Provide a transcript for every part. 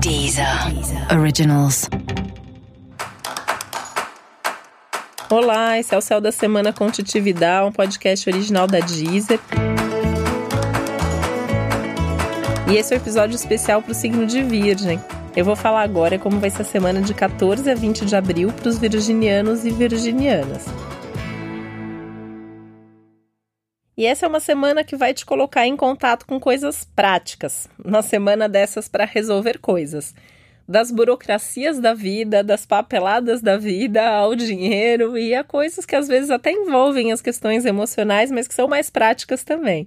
Deezer. Originals. Olá, esse é o Céu da Semana com Titi Vidal, um podcast original da Deezer. E esse é o um episódio especial para o signo de Virgem. Eu vou falar agora como vai ser a semana de 14 a 20 de abril para os virginianos e virginianas. E essa é uma semana que vai te colocar em contato com coisas práticas. Uma semana dessas para resolver coisas. Das burocracias da vida, das papeladas da vida, ao dinheiro e a coisas que às vezes até envolvem as questões emocionais, mas que são mais práticas também.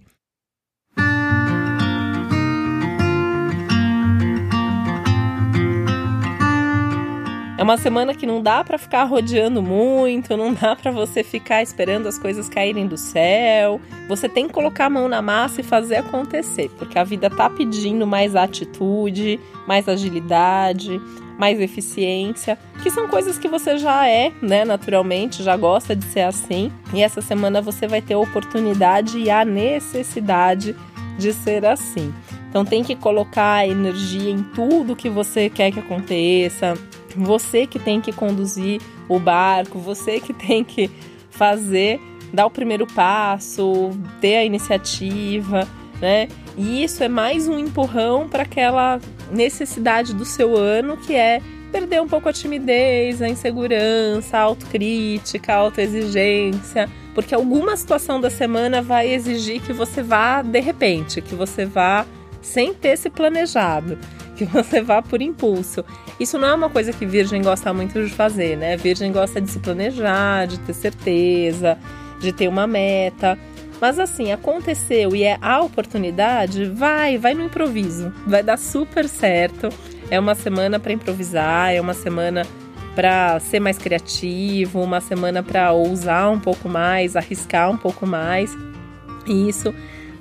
É uma semana que não dá para ficar rodeando muito, não dá para você ficar esperando as coisas caírem do céu. Você tem que colocar a mão na massa e fazer acontecer, porque a vida tá pedindo mais atitude, mais agilidade, mais eficiência, que são coisas que você já é, né, naturalmente, já gosta de ser assim. E essa semana você vai ter a oportunidade e a necessidade de ser assim. Então tem que colocar energia em tudo que você quer que aconteça, você que tem que conduzir o barco, você que tem que fazer, dar o primeiro passo, ter a iniciativa, né? E isso é mais um empurrão para aquela necessidade do seu ano que é perder um pouco a timidez, a insegurança, a autocrítica, a autoexigência, porque alguma situação da semana vai exigir que você vá de repente, que você vá sem ter se planejado que você vá por impulso. Isso não é uma coisa que Virgem gosta muito de fazer, né? Virgem gosta de se planejar, de ter certeza, de ter uma meta. Mas assim, aconteceu e é a oportunidade, vai, vai no improviso. Vai dar super certo. É uma semana para improvisar, é uma semana para ser mais criativo, uma semana para ousar um pouco mais, arriscar um pouco mais. E isso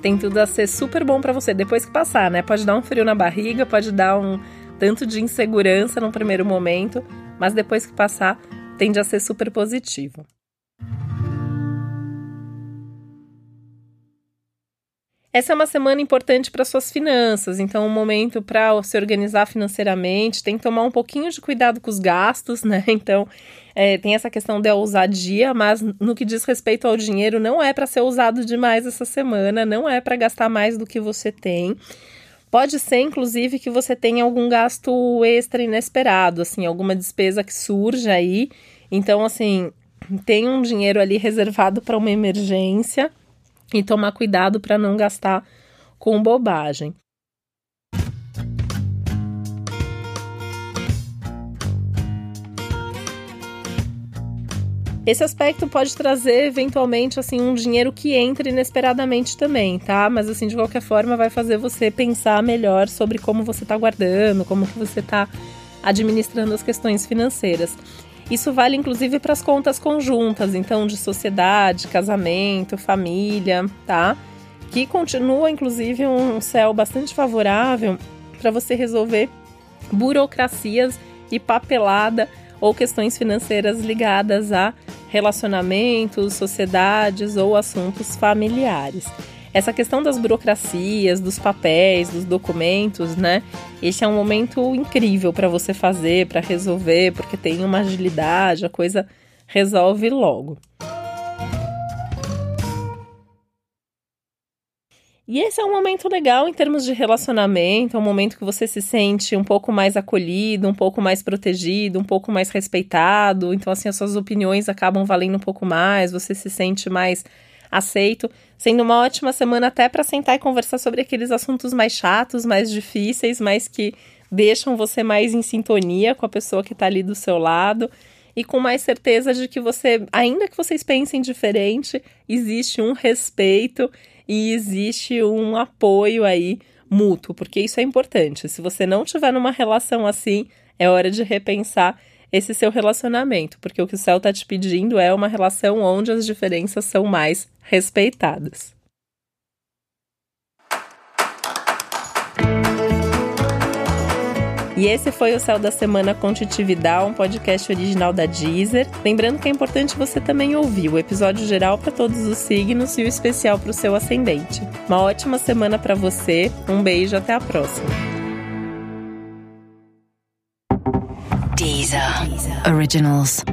tem tudo a ser super bom para você depois que passar, né? Pode dar um frio na barriga, pode dar um tanto de insegurança no primeiro momento, mas depois que passar, tende a ser super positivo. Essa é uma semana importante para suas finanças, então um momento para se organizar financeiramente, tem que tomar um pouquinho de cuidado com os gastos, né? Então, é, tem essa questão da ousadia, mas no que diz respeito ao dinheiro, não é para ser usado demais essa semana, não é para gastar mais do que você tem. Pode ser, inclusive, que você tenha algum gasto extra inesperado, assim, alguma despesa que surja aí. Então, assim, tem um dinheiro ali reservado para uma emergência e tomar cuidado para não gastar com bobagem. Esse aspecto pode trazer eventualmente assim um dinheiro que entre inesperadamente também, tá? Mas assim, de qualquer forma vai fazer você pensar melhor sobre como você está guardando, como que você está administrando as questões financeiras. Isso vale inclusive para as contas conjuntas, então de sociedade, casamento, família, tá? Que continua inclusive um céu bastante favorável para você resolver burocracias e papelada ou questões financeiras ligadas a relacionamentos, sociedades ou assuntos familiares. Essa questão das burocracias, dos papéis, dos documentos, né? Esse é um momento incrível para você fazer, para resolver, porque tem uma agilidade, a coisa resolve logo. E esse é um momento legal em termos de relacionamento, é um momento que você se sente um pouco mais acolhido, um pouco mais protegido, um pouco mais respeitado. Então, assim, as suas opiniões acabam valendo um pouco mais, você se sente mais aceito, sendo uma ótima semana até para sentar e conversar sobre aqueles assuntos mais chatos, mais difíceis, mas que deixam você mais em sintonia com a pessoa que está ali do seu lado e com mais certeza de que você, ainda que vocês pensem diferente, existe um respeito e existe um apoio aí mútuo, porque isso é importante. Se você não tiver numa relação assim, é hora de repensar esse seu relacionamento, porque o que o céu está te pedindo é uma relação onde as diferenças são mais respeitadas. E esse foi o Céu da Semana com um podcast original da Deezer. Lembrando que é importante você também ouvir o episódio geral para todos os signos e o especial para o seu ascendente. Uma ótima semana para você, um beijo, até a próxima. Deezer. Originals.